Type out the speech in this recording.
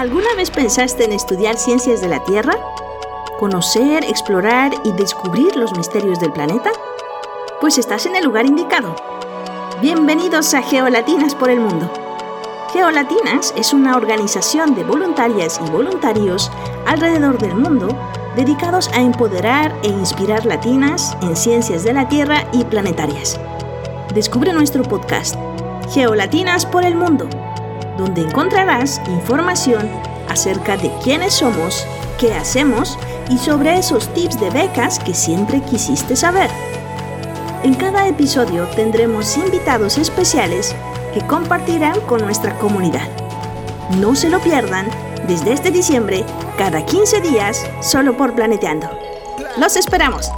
¿Alguna vez pensaste en estudiar ciencias de la Tierra? ¿Conocer, explorar y descubrir los misterios del planeta? Pues estás en el lugar indicado. Bienvenidos a Geolatinas por el Mundo. Geolatinas es una organización de voluntarias y voluntarios alrededor del mundo dedicados a empoderar e inspirar latinas en ciencias de la Tierra y planetarias. Descubre nuestro podcast, Geolatinas por el Mundo donde encontrarás información acerca de quiénes somos, qué hacemos y sobre esos tips de becas que siempre quisiste saber. En cada episodio tendremos invitados especiales que compartirán con nuestra comunidad. No se lo pierdan desde este diciembre, cada 15 días, solo por Planeteando. ¡Los esperamos!